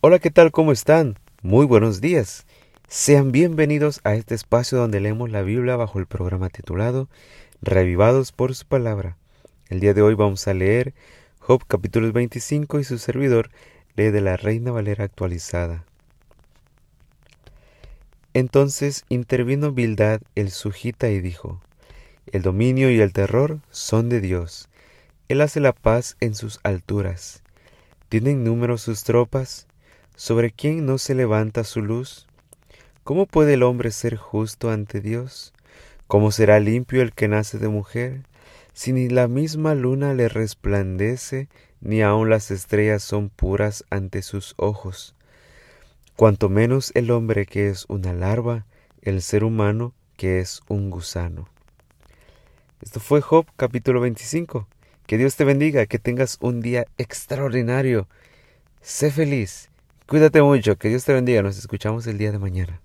Hola, ¿qué tal? ¿Cómo están? Muy buenos días. Sean bienvenidos a este espacio donde leemos la Biblia bajo el programa titulado Revivados por su palabra. El día de hoy vamos a leer Job capítulo 25 y su servidor lee de la Reina Valera actualizada. Entonces intervino Bildad el sujita y dijo, El dominio y el terror son de Dios. Él hace la paz en sus alturas. ¿Tienen número sus tropas? ¿Sobre quién no se levanta su luz? ¿Cómo puede el hombre ser justo ante Dios? ¿Cómo será limpio el que nace de mujer? Si ni la misma luna le resplandece, ni aun las estrellas son puras ante sus ojos. Cuanto menos el hombre que es una larva, el ser humano que es un gusano. Esto fue Job capítulo 25. Que Dios te bendiga, que tengas un día extraordinario. Sé feliz Cuídate mucho, que Dios te bendiga, nos escuchamos el día de mañana.